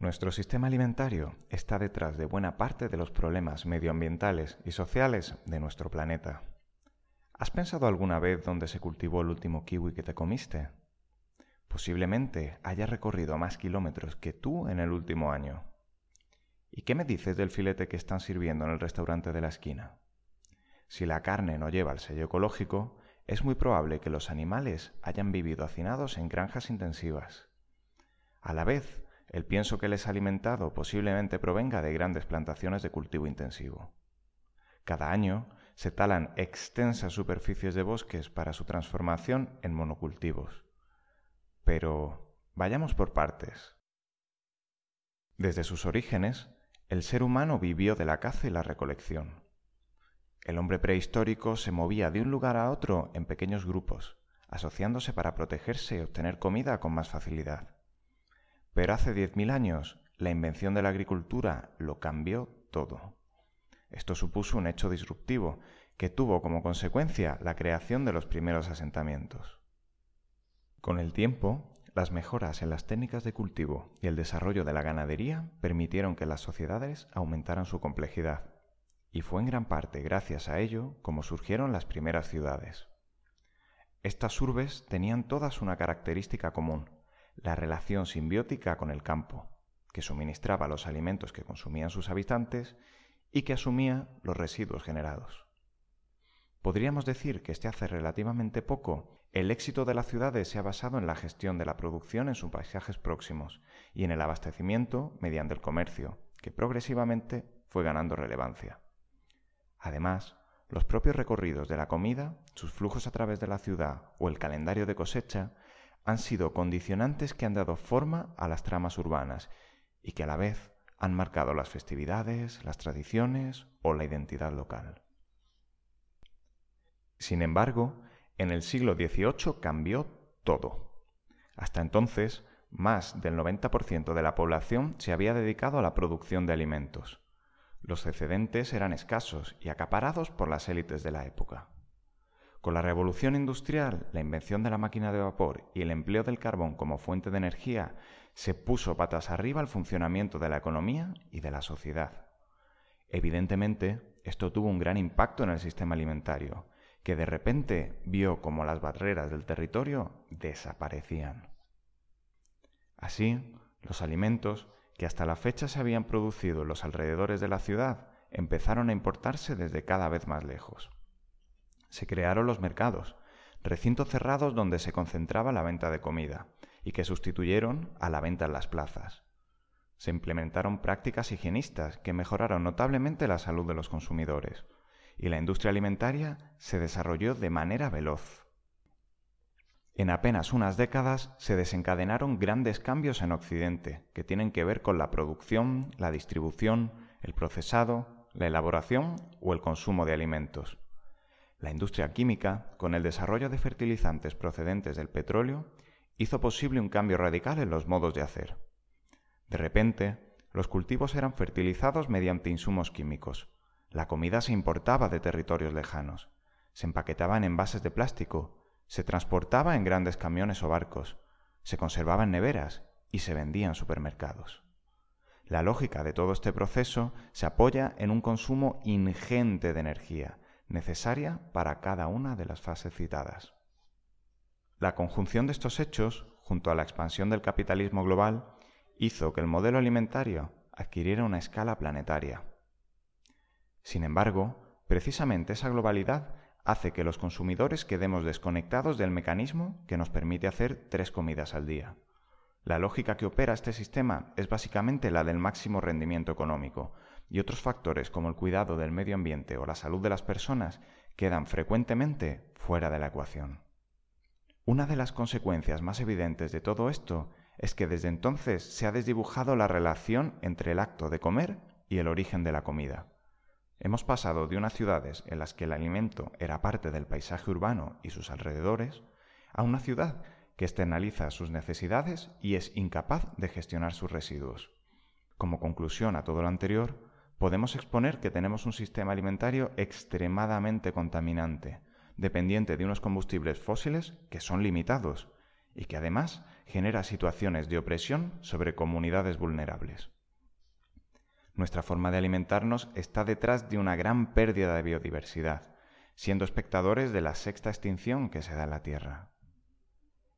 Nuestro sistema alimentario está detrás de buena parte de los problemas medioambientales y sociales de nuestro planeta. ¿Has pensado alguna vez dónde se cultivó el último kiwi que te comiste? Posiblemente haya recorrido más kilómetros que tú en el último año. ¿Y qué me dices del filete que están sirviendo en el restaurante de la esquina? Si la carne no lleva el sello ecológico, es muy probable que los animales hayan vivido hacinados en granjas intensivas. A la vez, el pienso que les ha alimentado posiblemente provenga de grandes plantaciones de cultivo intensivo. Cada año se talan extensas superficies de bosques para su transformación en monocultivos. Pero vayamos por partes. Desde sus orígenes, el ser humano vivió de la caza y la recolección. El hombre prehistórico se movía de un lugar a otro en pequeños grupos, asociándose para protegerse y obtener comida con más facilidad. Pero hace 10.000 años la invención de la agricultura lo cambió todo. Esto supuso un hecho disruptivo que tuvo como consecuencia la creación de los primeros asentamientos. Con el tiempo, las mejoras en las técnicas de cultivo y el desarrollo de la ganadería permitieron que las sociedades aumentaran su complejidad, y fue en gran parte gracias a ello como surgieron las primeras ciudades. Estas urbes tenían todas una característica común, la relación simbiótica con el campo, que suministraba los alimentos que consumían sus habitantes y que asumía los residuos generados. Podríamos decir que este hace relativamente poco el éxito de las ciudades se ha basado en la gestión de la producción en sus paisajes próximos y en el abastecimiento mediante el comercio, que progresivamente fue ganando relevancia. Además, los propios recorridos de la comida, sus flujos a través de la ciudad o el calendario de cosecha han sido condicionantes que han dado forma a las tramas urbanas y que a la vez han marcado las festividades, las tradiciones o la identidad local. Sin embargo, en el siglo XVIII cambió todo. Hasta entonces, más del 90% de la población se había dedicado a la producción de alimentos. Los excedentes eran escasos y acaparados por las élites de la época. Con la revolución industrial, la invención de la máquina de vapor y el empleo del carbón como fuente de energía, se puso patas arriba el funcionamiento de la economía y de la sociedad. Evidentemente, esto tuvo un gran impacto en el sistema alimentario, que de repente vio como las barreras del territorio desaparecían. Así, los alimentos que hasta la fecha se habían producido en los alrededores de la ciudad empezaron a importarse desde cada vez más lejos se crearon los mercados, recintos cerrados donde se concentraba la venta de comida y que sustituyeron a la venta en las plazas. Se implementaron prácticas higienistas que mejoraron notablemente la salud de los consumidores y la industria alimentaria se desarrolló de manera veloz. En apenas unas décadas se desencadenaron grandes cambios en Occidente que tienen que ver con la producción, la distribución, el procesado, la elaboración o el consumo de alimentos. La industria química, con el desarrollo de fertilizantes procedentes del petróleo, hizo posible un cambio radical en los modos de hacer. De repente, los cultivos eran fertilizados mediante insumos químicos. La comida se importaba de territorios lejanos. Se empaquetaba en envases de plástico. Se transportaba en grandes camiones o barcos. Se conservaba en neveras y se vendía en supermercados. La lógica de todo este proceso se apoya en un consumo ingente de energía, necesaria para cada una de las fases citadas. La conjunción de estos hechos, junto a la expansión del capitalismo global, hizo que el modelo alimentario adquiriera una escala planetaria. Sin embargo, precisamente esa globalidad hace que los consumidores quedemos desconectados del mecanismo que nos permite hacer tres comidas al día. La lógica que opera este sistema es básicamente la del máximo rendimiento económico, y otros factores como el cuidado del medio ambiente o la salud de las personas quedan frecuentemente fuera de la ecuación. Una de las consecuencias más evidentes de todo esto es que desde entonces se ha desdibujado la relación entre el acto de comer y el origen de la comida. Hemos pasado de unas ciudades en las que el alimento era parte del paisaje urbano y sus alrededores a una ciudad que externaliza sus necesidades y es incapaz de gestionar sus residuos. Como conclusión a todo lo anterior, podemos exponer que tenemos un sistema alimentario extremadamente contaminante, dependiente de unos combustibles fósiles que son limitados y que además genera situaciones de opresión sobre comunidades vulnerables. Nuestra forma de alimentarnos está detrás de una gran pérdida de biodiversidad, siendo espectadores de la sexta extinción que se da en la Tierra.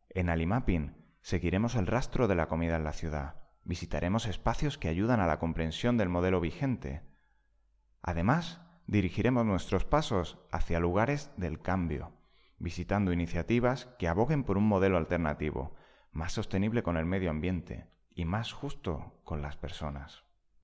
En Alimapping seguiremos el rastro de la comida en la ciudad, visitaremos espacios que ayudan a la comprensión del modelo vigente. Además, dirigiremos nuestros pasos hacia lugares del cambio, visitando iniciativas que aboguen por un modelo alternativo, más sostenible con el medio ambiente y más justo con las personas.